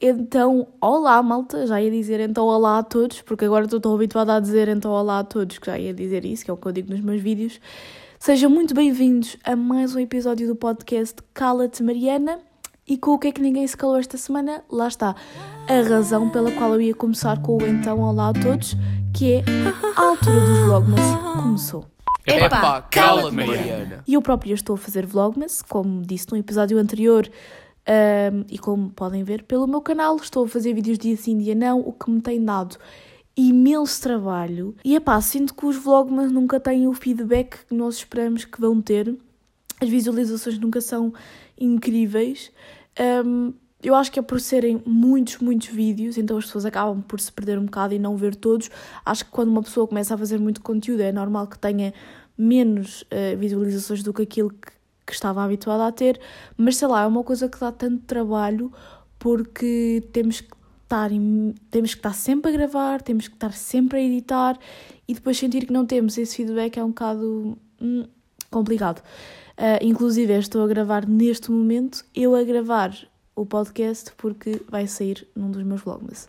Então, olá malta, já ia dizer então olá a todos, porque agora estou tão habituada a dizer então olá a todos que já ia dizer isso, que é o que eu digo nos meus vídeos. Sejam muito bem-vindos a mais um episódio do podcast Cala-te Mariana. E com o que é que ninguém se calou esta semana? Lá está. A razão pela qual eu ia começar com o então olá a todos, que é a altura dos Vlogmas começou. Epá, cala-te, Mariana. E eu própria estou a fazer Vlogmas, como disse no episódio anterior, um, e como podem ver pelo meu canal, estou a fazer vídeos dia sim, dia não, o que me tem dado imenso trabalho. E é pá, sinto que os vlogmas nunca têm o feedback que nós esperamos que vão ter. As visualizações nunca são incríveis. Um, eu acho que é por serem muitos, muitos vídeos, então as pessoas acabam por se perder um bocado e não ver todos. Acho que quando uma pessoa começa a fazer muito conteúdo é normal que tenha menos uh, visualizações do que aquilo que que estava habituada a ter, mas sei lá, é uma coisa que dá tanto trabalho porque temos que estar, em, temos que estar sempre a gravar, temos que estar sempre a editar e depois sentir que não temos esse feedback é um bocado hum, complicado. Uh, inclusive, estou a gravar neste momento, eu a gravar o podcast porque vai sair num dos meus vlogs.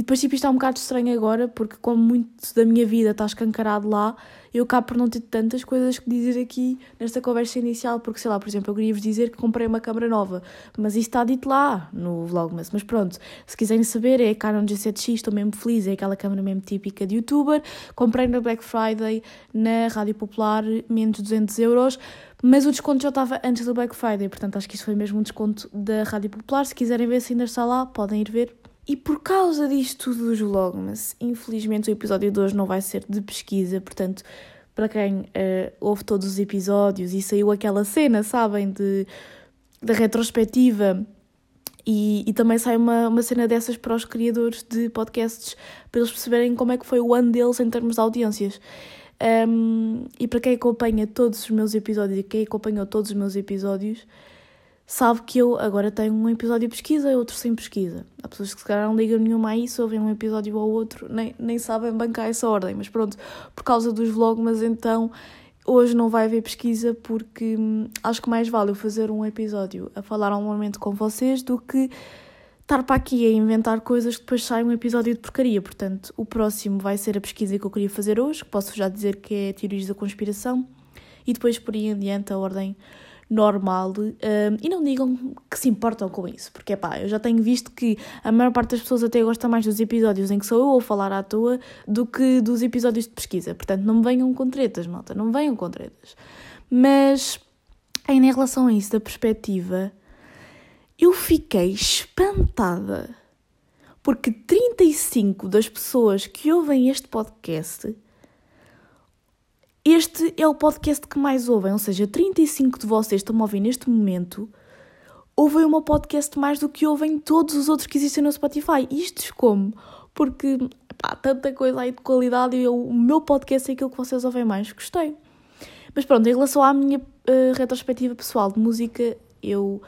E depois, tipo, isto é um bocado estranho agora, porque como muito da minha vida está escancarado lá, eu acabo por não ter tantas coisas que dizer aqui nesta conversa inicial, porque, sei lá, por exemplo, eu queria-vos dizer que comprei uma câmera nova, mas isso está dito lá no Vlogmas. Mas pronto, se quiserem saber, é a Canon G7X, estou mesmo feliz, é aquela câmera mesmo típica de youtuber, comprei na Black Friday, na Rádio Popular, menos de 200 euros, mas o desconto já estava antes do Black Friday, portanto acho que isso foi mesmo um desconto da Rádio Popular. Se quiserem ver se ainda está lá, podem ir ver. E por causa disto tudo dos Vlogmas, infelizmente o episódio de hoje não vai ser de pesquisa, portanto, para quem uh, ouve todos os episódios e saiu aquela cena, sabem, de, da retrospectiva e, e, também sai uma, uma cena dessas para os criadores de podcasts para eles perceberem como é que foi o ano deles em termos de audiências. Um, e para quem acompanha todos os meus episódios e quem acompanhou todos os meus episódios, sabe que eu agora tenho um episódio de pesquisa e outro sem pesquisa. Há pessoas que se calhar não ligam nenhuma a isso, ouvem um episódio ao outro, nem, nem sabem bancar essa ordem, mas pronto, por causa dos vlogs, então hoje não vai haver pesquisa porque hum, acho que mais vale eu fazer um episódio a falar um momento com vocês do que estar para aqui a inventar coisas que depois sai um episódio de porcaria. Portanto, o próximo vai ser a pesquisa que eu queria fazer hoje, que posso já dizer que é teorias da conspiração, e depois por aí em diante a ordem normal. Um, e não digam que se importam com isso, porque pá, eu já tenho visto que a maior parte das pessoas até gosta mais dos episódios em que sou eu a falar à toa do que dos episódios de pesquisa. Portanto, não me venham com tretas, malta, não me venham com tretas. Mas, em relação a isso, da perspectiva eu fiquei espantada porque 35 das pessoas que ouvem este podcast, é o podcast que mais ouvem, ou seja, 35 de vocês estão a ouvir neste momento, ouvem o meu podcast mais do que ouvem todos os outros que existem no Spotify. Isto como? Porque, pá, tanta coisa aí de qualidade e eu, o meu podcast é aquilo que vocês ouvem mais. Gostei. Mas pronto, em relação à minha uh, retrospectiva pessoal de música, eu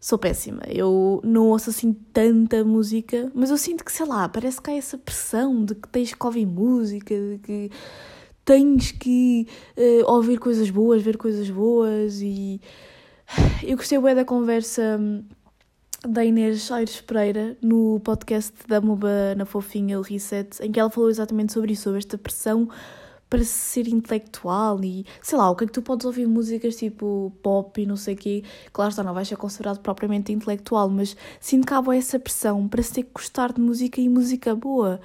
sou péssima. Eu não ouço assim tanta música, mas eu sinto que, sei lá, parece que há essa pressão de que tens que ouvir música, de que tens que uh, ouvir coisas boas, ver coisas boas e eu gostei bem da conversa hum, da Inês Aires Pereira no podcast da Moba na Fofinha, o Reset, em que ela falou exatamente sobre isso, sobre esta pressão para ser intelectual e sei lá, o que é que tu podes ouvir músicas tipo pop e não sei o quê, claro está, não vais ser considerado propriamente intelectual, mas sinto que há essa pressão para se ter que gostar de música e música boa.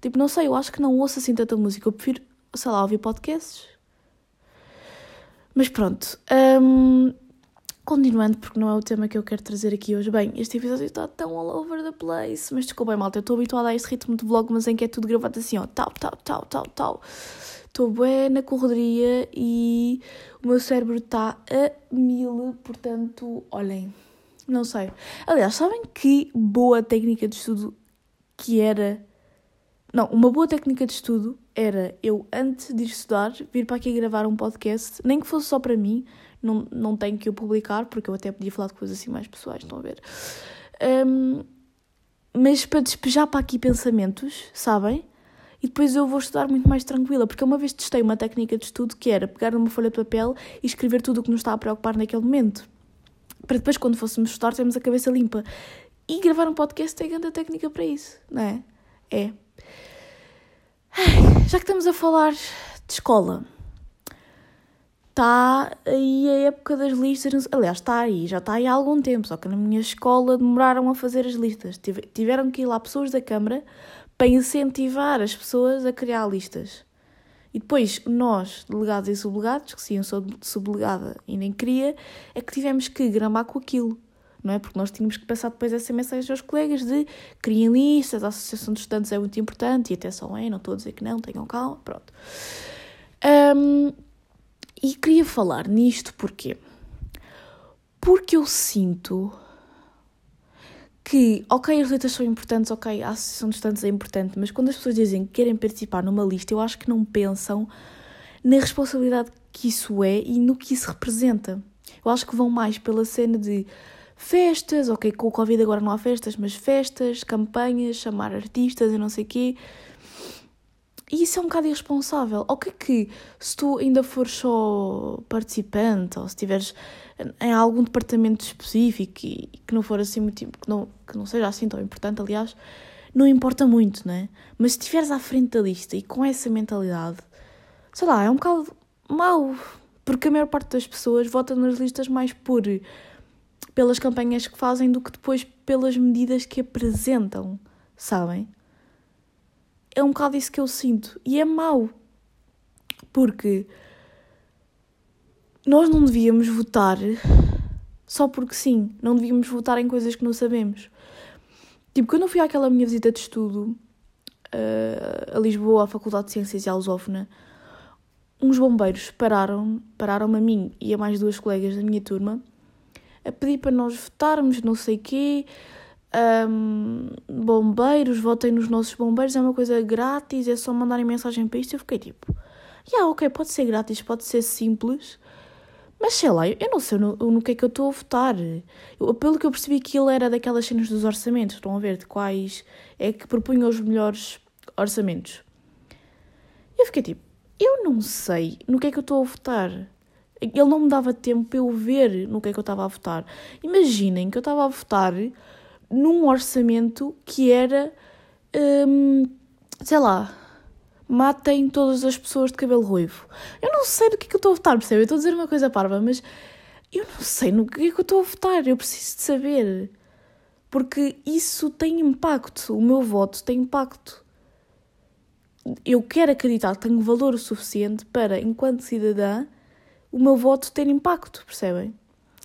Tipo, não sei, eu acho que não ouço assim tanta música, eu prefiro, sei lá, ouvir podcasts. Mas pronto, um, continuando, porque não é o tema que eu quero trazer aqui hoje. Bem, este episódio está tão all over the place, mas desculpem, malta, eu estou habituada a este ritmo de vlog, mas em que é tudo gravado assim, ó, tal, tal, tal, tal, tal. Estou bem na correria e o meu cérebro está a mil, portanto, olhem, não sei. Aliás, sabem que boa técnica de estudo que era. Não, uma boa técnica de estudo era eu, antes de estudar, vir para aqui gravar um podcast, nem que fosse só para mim, não, não tenho que o publicar, porque eu até podia falar de coisas assim mais pessoais, estão a ver? Um, mas para despejar para aqui pensamentos, sabem? e depois eu vou estudar muito mais tranquila, porque uma vez testei uma técnica de estudo que era pegar numa folha de papel e escrever tudo o que nos está a preocupar naquele momento, para depois, quando fôssemos estudar, termos a cabeça limpa. E gravar um podcast é grande técnica para isso, não é? É. Já que estamos a falar de escola, está aí a época das listas. Aliás, está aí, já está aí há algum tempo, só que na minha escola demoraram a fazer as listas. Tiveram que ir lá pessoas da Câmara para incentivar as pessoas a criar listas. E depois, nós, delegados e sublegados, que se eu sou sublegada e nem queria, é que tivemos que gramar com aquilo, não é? Porque nós tínhamos que passar depois essa mensagem aos colegas de criem listas, a Associação de Estudantes é muito importante, e até só é, não estou a dizer que não, tenham calma, pronto. Um, e queria falar nisto porque Porque eu sinto que, ok, as letras são importantes, ok, a associação de estudantes é importante, mas quando as pessoas dizem que querem participar numa lista, eu acho que não pensam na responsabilidade que isso é e no que isso representa. Eu acho que vão mais pela cena de festas, ok, com o Covid agora não há festas, mas festas, campanhas, chamar artistas e não sei o quê. E isso é um bocado irresponsável. Ok que se tu ainda fores só participante ou se estiveres em algum departamento específico e que não for assim muito que não, que não seja assim tão importante, aliás, não importa muito, não é? Mas se estiveres à frente da lista e com essa mentalidade, sei lá, é um bocado mau, porque a maior parte das pessoas vota nas listas mais por pelas campanhas que fazem do que depois pelas medidas que apresentam, sabem? É um bocado isso que eu sinto e é mau, porque nós não devíamos votar só porque sim, não devíamos votar em coisas que não sabemos. Tipo, quando eu fui àquela minha visita de estudo uh, a Lisboa, à Faculdade de Ciências e à Lusófona, uns bombeiros pararam, pararam-me a mim e a mais duas colegas da minha turma a pedir para nós votarmos, não sei quê. Um, bombeiros, votem nos nossos bombeiros, é uma coisa grátis, é só mandarem mensagem para isto. Eu fiquei tipo, yeah, ok, pode ser grátis, pode ser simples, mas sei lá, eu não sei no, no que é que eu estou a votar. Eu, pelo que eu percebi que ele era daquelas cenas dos orçamentos, estão a ver de quais é que propunham os melhores orçamentos. Eu fiquei tipo, eu não sei no que é que eu estou a votar. Ele não me dava tempo para eu ver no que é que eu estava a votar. Imaginem que eu estava a votar num orçamento que era, hum, sei lá, matem todas as pessoas de cabelo ruivo. Eu não sei do que é que eu estou a votar, percebe? Eu estou a dizer uma coisa parva, mas eu não sei no que é que eu estou a votar. Eu preciso de saber. Porque isso tem impacto. O meu voto tem impacto. Eu quero acreditar que tenho valor o suficiente para, enquanto cidadã, o meu voto ter impacto, percebem?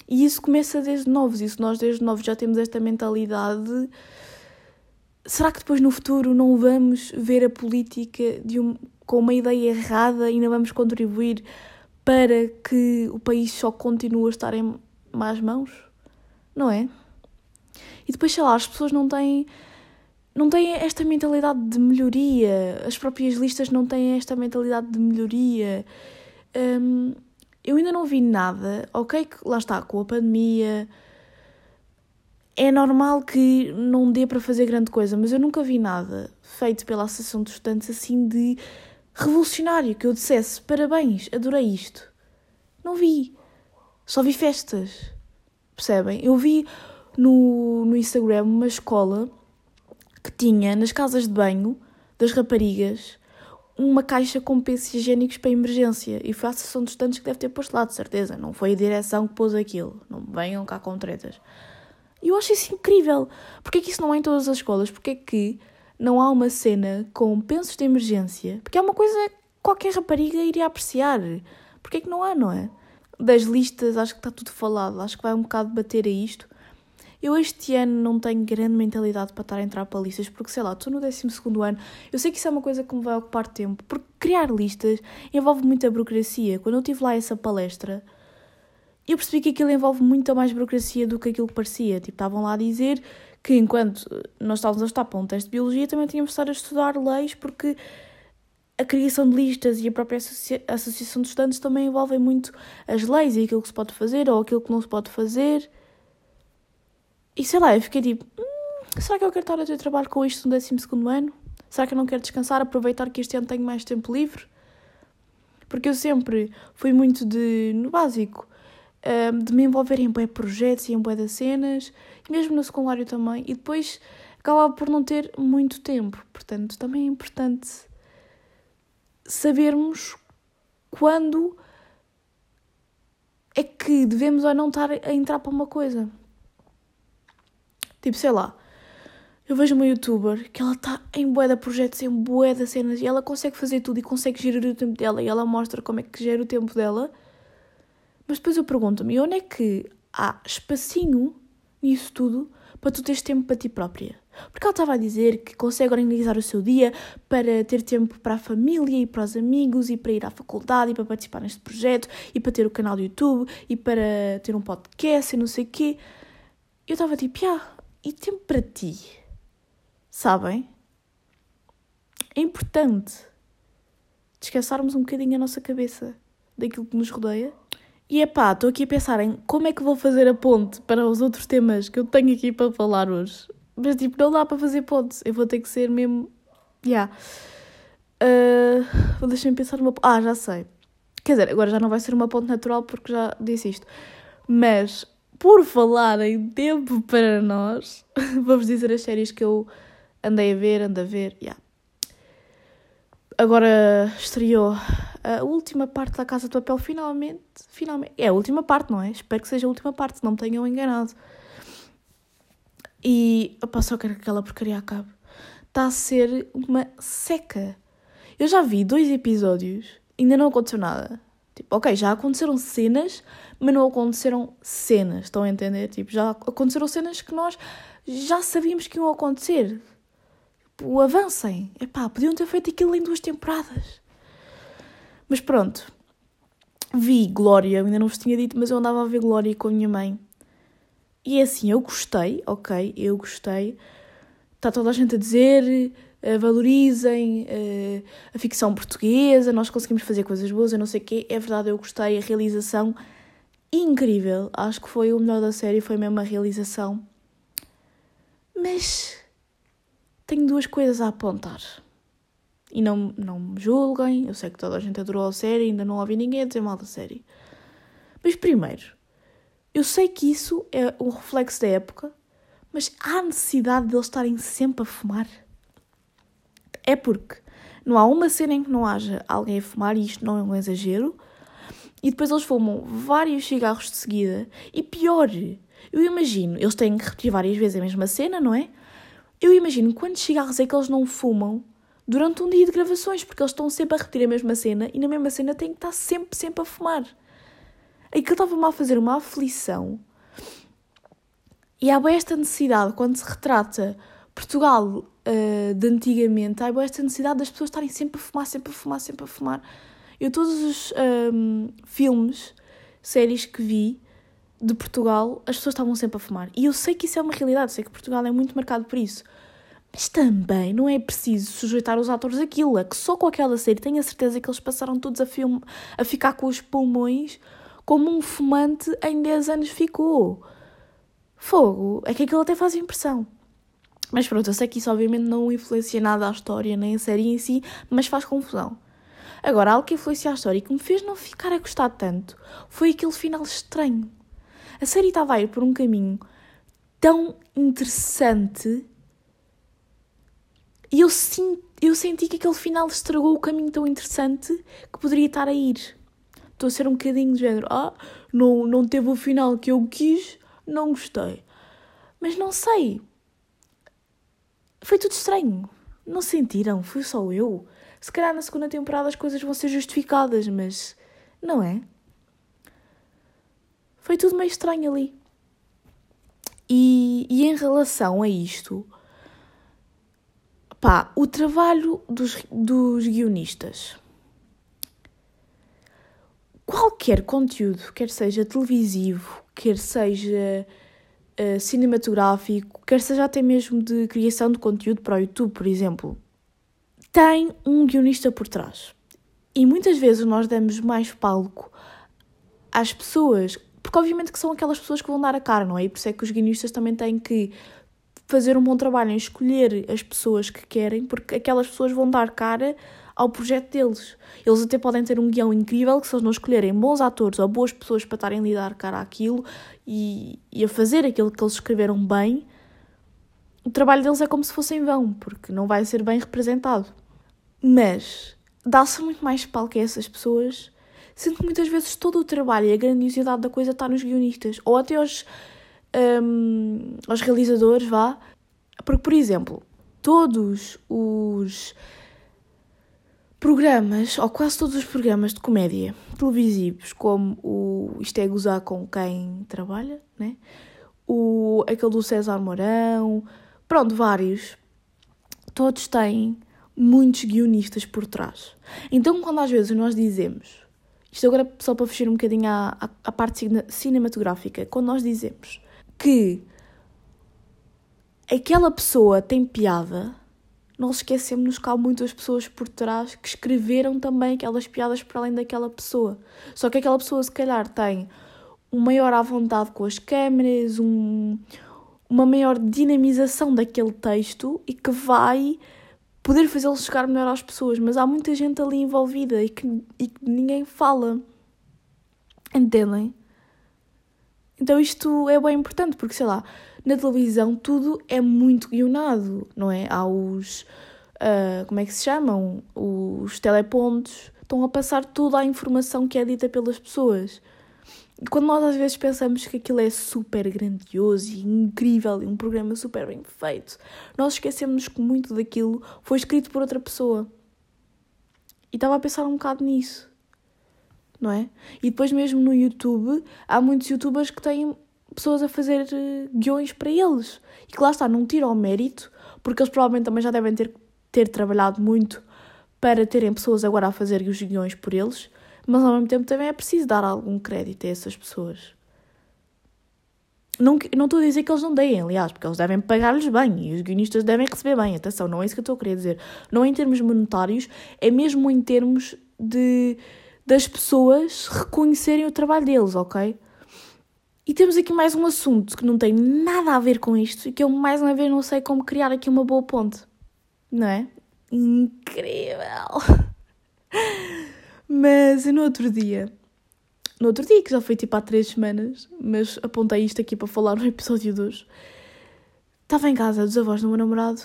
E isso começa desde novos. Isso nós desde novos já temos esta mentalidade será que depois no futuro não vamos ver a política de um, com uma ideia errada e não vamos contribuir para que o país só continue a estar em más mãos? Não é? E depois, sei lá, as pessoas não têm, não têm esta mentalidade de melhoria, as próprias listas não têm esta mentalidade de melhoria. Um, eu ainda não vi nada, ok, que lá está, com a pandemia, é normal que não dê para fazer grande coisa, mas eu nunca vi nada feito pela Associação de Estudantes assim de revolucionário, que eu dissesse parabéns, adorei isto. Não vi. Só vi festas. Percebem? Eu vi no, no Instagram uma escola que tinha nas casas de banho das raparigas uma caixa com pensos higiênicos para emergência. E foi a Associação de Estudantes que deve ter posto lá, de certeza. Não foi a direção que pôs aquilo. Não venham cá com tretas. E eu acho isso incrível. Porquê que isso não é em todas as escolas? Porquê que não há uma cena com pensos de emergência? Porque é uma coisa que qualquer rapariga iria apreciar. Porquê que não há, não é? Das listas, acho que está tudo falado. Acho que vai um bocado bater a isto. Eu este ano não tenho grande mentalidade para estar a entrar para listas, porque sei lá, estou no 12 ano. Eu sei que isso é uma coisa que me vai ocupar tempo, porque criar listas envolve muita burocracia. Quando eu tive lá essa palestra, eu percebi que aquilo envolve muita mais burocracia do que aquilo que parecia. Tipo, estavam lá a dizer que enquanto nós estávamos a estar para um teste de biologia, também tínhamos de estar a estudar leis, porque a criação de listas e a própria associa associação de estudantes também envolvem muito as leis e aquilo que se pode fazer ou aquilo que não se pode fazer. E sei lá, eu fiquei tipo, hum, será que eu quero estar a ter trabalho com isto no 12 ano? Será que eu não quero descansar, aproveitar que este ano tenho mais tempo livre? Porque eu sempre fui muito de, no básico, um, de me envolver em bué projetos e em bué das cenas, e mesmo no secundário também, e depois acabava por não ter muito tempo. Portanto, também é importante sabermos quando é que devemos ou não estar a entrar para uma coisa. Tipo, sei lá, eu vejo uma youtuber que ela está em bué de projetos, em bué de cenas, e ela consegue fazer tudo e consegue gerir o tempo dela, e ela mostra como é que gera o tempo dela. Mas depois eu pergunto-me, onde é que há espacinho nisso tudo para tu teres tempo para ti própria? Porque ela estava a dizer que consegue organizar o seu dia para ter tempo para a família e para os amigos e para ir à faculdade e para participar neste projeto e para ter o canal do YouTube e para ter um podcast e não sei o quê. Eu estava tipo, ah, e tempo para ti? Sabem? É importante descansarmos um bocadinho a nossa cabeça daquilo que nos rodeia. E é pá, estou aqui a pensar em como é que vou fazer a ponte para os outros temas que eu tenho aqui para falar hoje. Mas tipo, não dá para fazer ponte. Eu vou ter que ser mesmo. Yeah. Uh, Deixa-me pensar numa. Ah, já sei. Quer dizer, agora já não vai ser uma ponte natural porque já disse isto. Mas, por falar em tempo para nós, vamos dizer as séries que eu andei a ver, ando a ver. Yeah. Agora estreou a última parte da Casa de Papel, finalmente. finalmente. É a última parte, não é? Espero que seja a última parte, não me tenham enganado. E opa, só quero que aquela porcaria acabe. Está a ser uma seca. Eu já vi dois episódios, ainda não aconteceu nada. Tipo, ok, já aconteceram cenas, mas não aconteceram cenas, estão a entender? Tipo, já aconteceram cenas que nós já sabíamos que iam acontecer. Tipo, avancem. Epá, podiam ter feito aquilo em duas temporadas. Mas pronto. Vi Glória, ainda não vos tinha dito, mas eu andava a ver Glória com a minha mãe. E é assim, eu gostei, ok, eu gostei. Está toda a gente a dizer, valorizem uh, a ficção portuguesa, nós conseguimos fazer coisas boas, eu não sei o quê. É verdade, eu gostei, a realização incrível. Acho que foi o melhor da série, foi mesmo a realização. Mas tenho duas coisas a apontar. E não, não me julguem, eu sei que toda a gente adorou a série, ainda não ouvi ninguém a dizer mal da série. Mas primeiro, eu sei que isso é um reflexo da época, mas há necessidade de eles estarem sempre a fumar? É porque não há uma cena em que não haja alguém a fumar, e isto não é um exagero, e depois eles fumam vários cigarros de seguida. E pior, eu imagino, eles têm que repetir várias vezes a mesma cena, não é? Eu imagino quantos cigarros é que eles não fumam durante um dia de gravações, porque eles estão sempre a repetir a mesma cena e na mesma cena têm que estar sempre, sempre a fumar. Aquilo estava-me a fazer uma aflição. E há esta necessidade, quando se retrata Portugal uh, de antigamente, há esta necessidade das pessoas estarem sempre a fumar, sempre a fumar, sempre a fumar. Eu, todos os um, ehm, filmes, séries que vi de Portugal, as pessoas estavam sempre a fumar. E eu sei que isso é uma realidade, sei que Portugal é muito marcado por isso. Mas também não é preciso sujeitar os atores àquilo. É que só com aquela série tenho a certeza que eles passaram todos a, filme, a ficar com os pulmões como um fumante em 10 anos ficou. Fogo, é que aquilo até faz impressão. Mas pronto, eu sei que isso obviamente não influencia nada a história nem a série em si, mas faz confusão. Agora, algo que influencia a história e que me fez não ficar a gostar tanto foi aquele final estranho. A série estava a ir por um caminho tão interessante e eu, sim, eu senti que aquele final estragou o caminho tão interessante que poderia estar a ir estou a ser um bocadinho de género, ah, não, não teve o final que eu quis, não gostei. Mas não sei. Foi tudo estranho. Não sentiram? Fui só eu. Se calhar na segunda temporada as coisas vão ser justificadas, mas não é? Foi tudo meio estranho ali. E, e em relação a isto, pá, o trabalho dos, dos guionistas qualquer conteúdo, quer seja televisivo, quer seja uh, cinematográfico, quer seja até mesmo de criação de conteúdo para o YouTube, por exemplo, tem um guionista por trás. E muitas vezes nós damos mais palco às pessoas, porque obviamente que são aquelas pessoas que vão dar a cara, não é? E por isso é que os guionistas também têm que fazer um bom trabalho em escolher as pessoas que querem, porque aquelas pessoas vão dar cara ao projeto deles. Eles até podem ter um guião incrível que se eles não escolherem bons atores ou boas pessoas para estarem a lidar cara àquilo e, e a fazer aquilo que eles escreveram bem, o trabalho deles é como se fosse em vão, porque não vai ser bem representado. Mas dá-se muito mais palco a essas pessoas, sendo que muitas vezes todo o trabalho e a grandiosidade da coisa está nos guionistas, ou até aos, um, aos realizadores, vá. Porque, por exemplo, todos os programas, ou quase todos os programas de comédia televisivos, como o Isto é Gozar com quem trabalha, né? o, aquele do César Mourão, pronto, vários, todos têm muitos guionistas por trás. Então, quando às vezes nós dizemos, isto agora só para fugir um bocadinho à, à parte cinematográfica, quando nós dizemos que aquela pessoa tem piada, nós esquecemos que há muitas pessoas por trás que escreveram também aquelas piadas para além daquela pessoa. Só que aquela pessoa, se calhar, tem um maior à vontade com as câmeras, um, uma maior dinamização daquele texto e que vai poder fazê-lo chegar melhor às pessoas. Mas há muita gente ali envolvida e que, e que ninguém fala. Entendem? Então isto é bem importante, porque sei lá, na televisão tudo é muito guionado, não é? Há os. Uh, como é que se chamam? Os telepontos estão a passar toda a informação que é dita pelas pessoas. E quando nós às vezes pensamos que aquilo é super grandioso e incrível e um programa super bem feito, nós esquecemos que muito daquilo foi escrito por outra pessoa. E estava a pensar um bocado nisso, não é? E depois, mesmo no YouTube, há muitos youtubers que têm pessoas a fazer uh, guiões para eles. E que lá está, não tira o mérito, porque eles provavelmente também já devem ter, ter trabalhado muito para terem pessoas agora a fazer os guiões por eles, mas ao mesmo tempo também é preciso dar algum crédito a essas pessoas. Não, não estou a dizer que eles não deem, aliás, porque eles devem pagar-lhes bem e os guionistas devem receber bem. Atenção, não é isso que eu estou a querer dizer. Não é em termos monetários, é mesmo em termos de das pessoas reconhecerem o trabalho deles, ok? E temos aqui mais um assunto que não tem nada a ver com isto e que eu mais uma vez não sei como criar aqui uma boa ponte. Não é? Incrível! Mas no outro dia, no outro dia, que já foi tipo há três semanas, mas apontei isto aqui para falar no episódio 2, estava em casa dos avós do meu namorado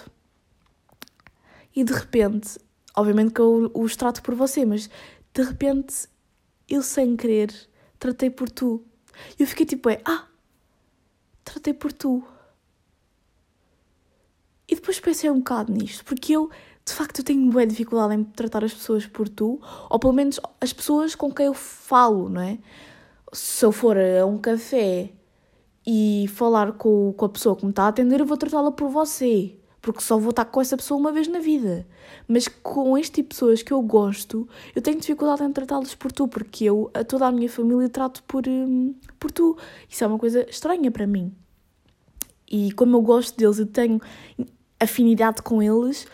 e de repente, obviamente que eu os trato por você, mas de repente eu sem querer tratei por tu. E eu fiquei tipo, é, ah, tratei por tu. E depois pensei um bocado nisto, porque eu, de facto, eu tenho boa dificuldade em tratar as pessoas por tu, ou pelo menos as pessoas com quem eu falo, não é? Se eu for a um café e falar com, com a pessoa que me está a atender, eu vou tratá-la por você porque só vou estar com essa pessoa uma vez na vida. Mas com este tipo de pessoas que eu gosto, eu tenho dificuldade em tratá-los por tu, porque eu, a toda a minha família, trato por, hum, por tu. Isso é uma coisa estranha para mim. E como eu gosto deles e tenho afinidade com eles,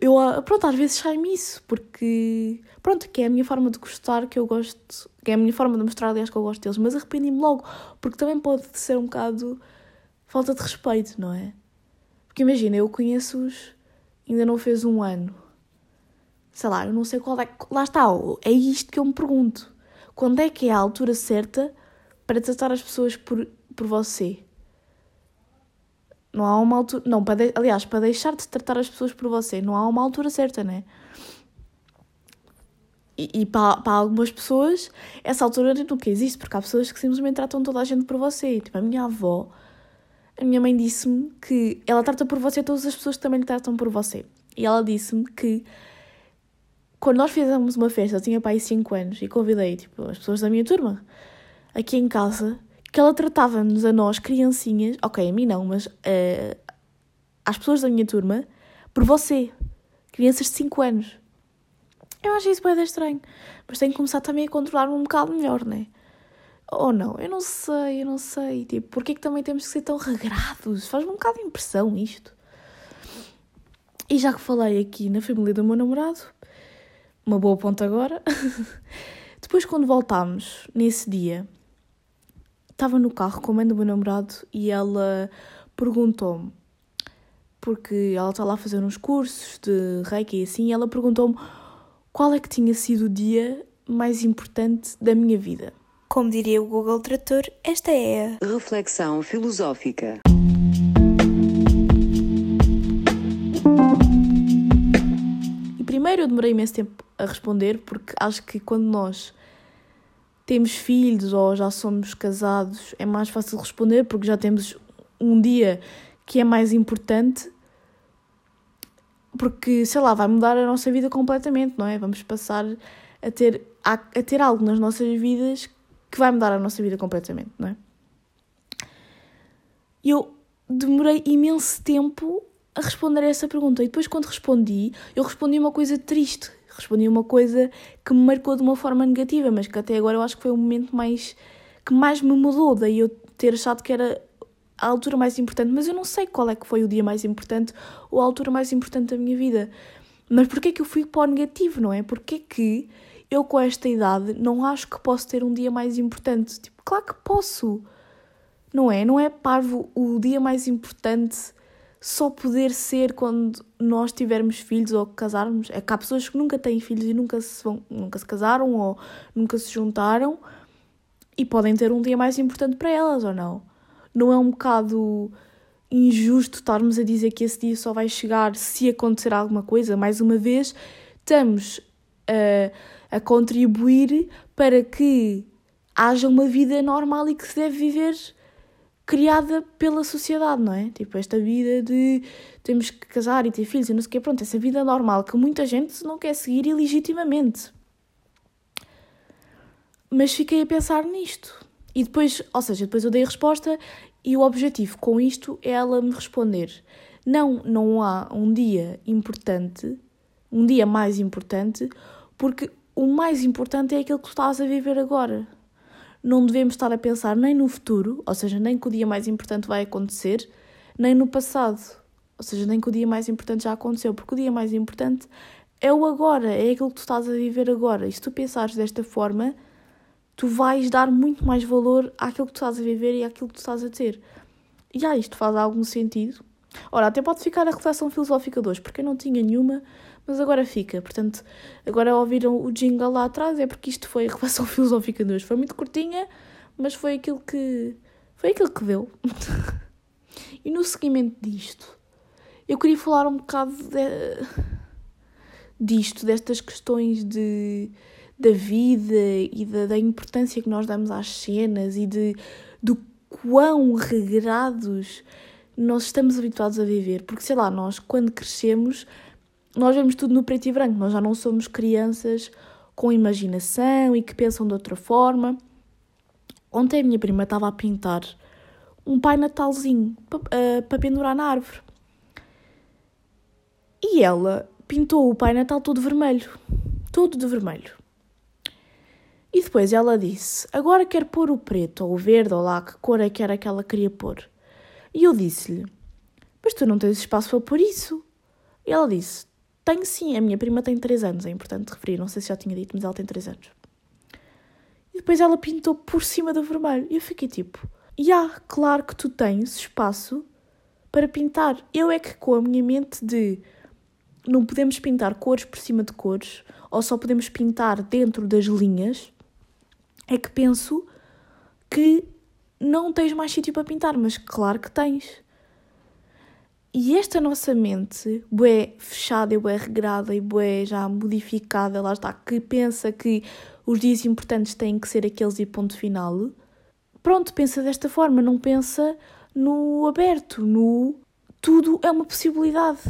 eu, eu pronto, às vezes sai-me isso, porque, pronto, que é a minha forma de gostar, que eu gosto, que é a minha forma de mostrar, aliás, que eu gosto deles, mas arrependi-me logo, porque também pode ser um bocado falta de respeito, não é? Porque imagina, eu conheço-os, ainda não fez um ano. Sei lá, eu não sei qual é. Lá está, é isto que eu me pergunto. Quando é que é a altura certa para tratar as pessoas por, por você? Não há uma altura. Não, para de, aliás, para deixar de tratar as pessoas por você, não há uma altura certa, né? E, e para, para algumas pessoas, essa altura nunca existe, porque há pessoas que simplesmente tratam toda a gente por você. Tipo, a minha avó a minha mãe disse-me que ela trata por você todas as pessoas que também lhe tratam por você. E ela disse-me que quando nós fizemos uma festa, eu tinha pai 5 anos e convidei tipo, as pessoas da minha turma aqui em casa, que ela tratava-nos a nós, criancinhas, ok, a mim não, mas uh, às pessoas da minha turma, por você, crianças de 5 anos. Eu acho isso bem estranho, mas tenho que começar também a controlar-me um bocado melhor, né? Ou não, eu não sei, eu não sei. Tipo, porquê que também temos que ser tão regrados? Faz-me um bocado de impressão isto. E já que falei aqui na família do meu namorado, uma boa ponta agora. Depois, quando voltámos, nesse dia, estava no carro com a mãe do meu namorado e ela perguntou-me, porque ela está lá a fazer uns cursos de reiki e assim, e ela perguntou-me qual é que tinha sido o dia mais importante da minha vida. Como diria o Google Trator, esta é a reflexão filosófica. E primeiro eu demorei imenso tempo a responder, porque acho que quando nós temos filhos ou já somos casados é mais fácil responder, porque já temos um dia que é mais importante porque, sei lá, vai mudar a nossa vida completamente, não é? Vamos passar a ter, a, a ter algo nas nossas vidas que vai mudar a nossa vida completamente, não é? Eu demorei imenso tempo a responder a essa pergunta. E depois, quando respondi, eu respondi uma coisa triste. Respondi uma coisa que me marcou de uma forma negativa, mas que até agora eu acho que foi o momento mais que mais me mudou. Daí eu ter achado que era a altura mais importante, mas eu não sei qual é que foi o dia mais importante ou a altura mais importante da minha vida. Mas porquê é que eu fui para o negativo, não é? Porquê que eu com esta idade não acho que posso ter um dia mais importante? Tipo, claro que posso. Não é? Não é parvo o dia mais importante só poder ser quando nós tivermos filhos ou casarmos. É que há pessoas que nunca têm filhos e nunca se, vão, nunca se casaram ou nunca se juntaram e podem ter um dia mais importante para elas ou não não é um bocado injusto estarmos a dizer que esse dia só vai chegar se acontecer alguma coisa? Mais uma vez, estamos a, a contribuir para que haja uma vida normal e que se deve viver criada pela sociedade, não é? Tipo, esta vida de temos que casar e ter filhos e não sei o quê, pronto, essa vida normal que muita gente não quer seguir ilegitimamente. Mas fiquei a pensar nisto. E depois, ou seja, depois eu dei a resposta e o objetivo com isto é ela me responder: não, não há um dia importante, um dia mais importante, porque o mais importante é aquilo que tu estás a viver agora. Não devemos estar a pensar nem no futuro, ou seja, nem que o dia mais importante vai acontecer, nem no passado, ou seja, nem que o dia mais importante já aconteceu, porque o dia mais importante é o agora, é aquilo que tu estás a viver agora. E se tu pensares desta forma, tu vais dar muito mais valor àquilo que tu estás a viver e àquilo que tu estás a ter. E ah, isto faz algum sentido. Ora, até pode ficar a reflexão filosófica de hoje, porque eu não tinha nenhuma, mas agora fica. Portanto, agora ouviram o jingle lá atrás, é porque isto foi a reflexão filosófica de hoje. Foi muito curtinha, mas foi aquilo que. Foi aquilo que deu. e no seguimento disto, eu queria falar um bocado de, disto, destas questões de da vida e da, da importância que nós damos às cenas e de, do quão regrados nós estamos habituados a viver. Porque, sei lá, nós quando crescemos, nós vemos tudo no preto e branco, nós já não somos crianças com imaginação e que pensam de outra forma. Ontem a minha prima estava a pintar um Pai Natalzinho para uh, pendurar na árvore. E ela pintou o Pai Natal todo vermelho. Todo de vermelho. E depois ela disse: Agora quero pôr o preto, ou o verde, ou lá que cor é que era que ela queria pôr. E eu disse-lhe: Mas tu não tens espaço para pôr isso. E ela disse: Tenho sim, a minha prima tem 3 anos, é importante referir, não sei se já tinha dito, mas ela tem 3 anos. E depois ela pintou por cima do vermelho. E eu fiquei tipo: Ya, yeah, claro que tu tens espaço para pintar. Eu é que com a minha mente de não podemos pintar cores por cima de cores, ou só podemos pintar dentro das linhas é que penso que não tens mais sítio para pintar, mas claro que tens. E esta nossa mente, bué fechada e bué regrada e bué já modificada, lá está, que pensa que os dias importantes têm que ser aqueles e ponto final, pronto, pensa desta forma, não pensa no aberto, no tudo é uma possibilidade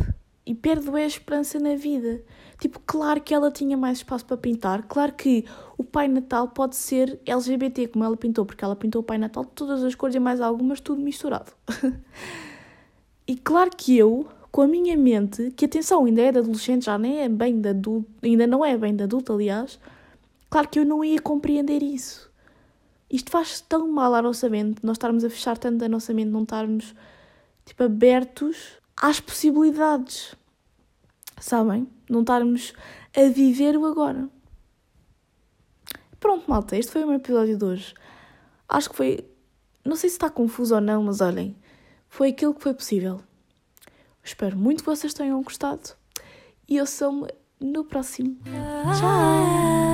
e perde a esperança na vida. Tipo, claro que ela tinha mais espaço para pintar, claro que o Pai Natal pode ser LGBT, como ela pintou, porque ela pintou o Pai Natal de todas as cores e mais algumas, tudo misturado. e claro que eu, com a minha mente, que atenção, ainda é de adolescente, já nem é bem de adulto, ainda não é bem de adulto, aliás, claro que eu não ia compreender isso. Isto faz tão mal à nossa mente, nós estarmos a fechar tanto a nossa mente, não estarmos, tipo, abertos às possibilidades sabem? Não estarmos a viver o agora. Pronto, malta, este foi o meu episódio de hoje. Acho que foi. Não sei se está confuso ou não, mas olhem, foi aquilo que foi possível. Espero muito que vocês tenham gostado e eu sou-me no próximo. Tchau!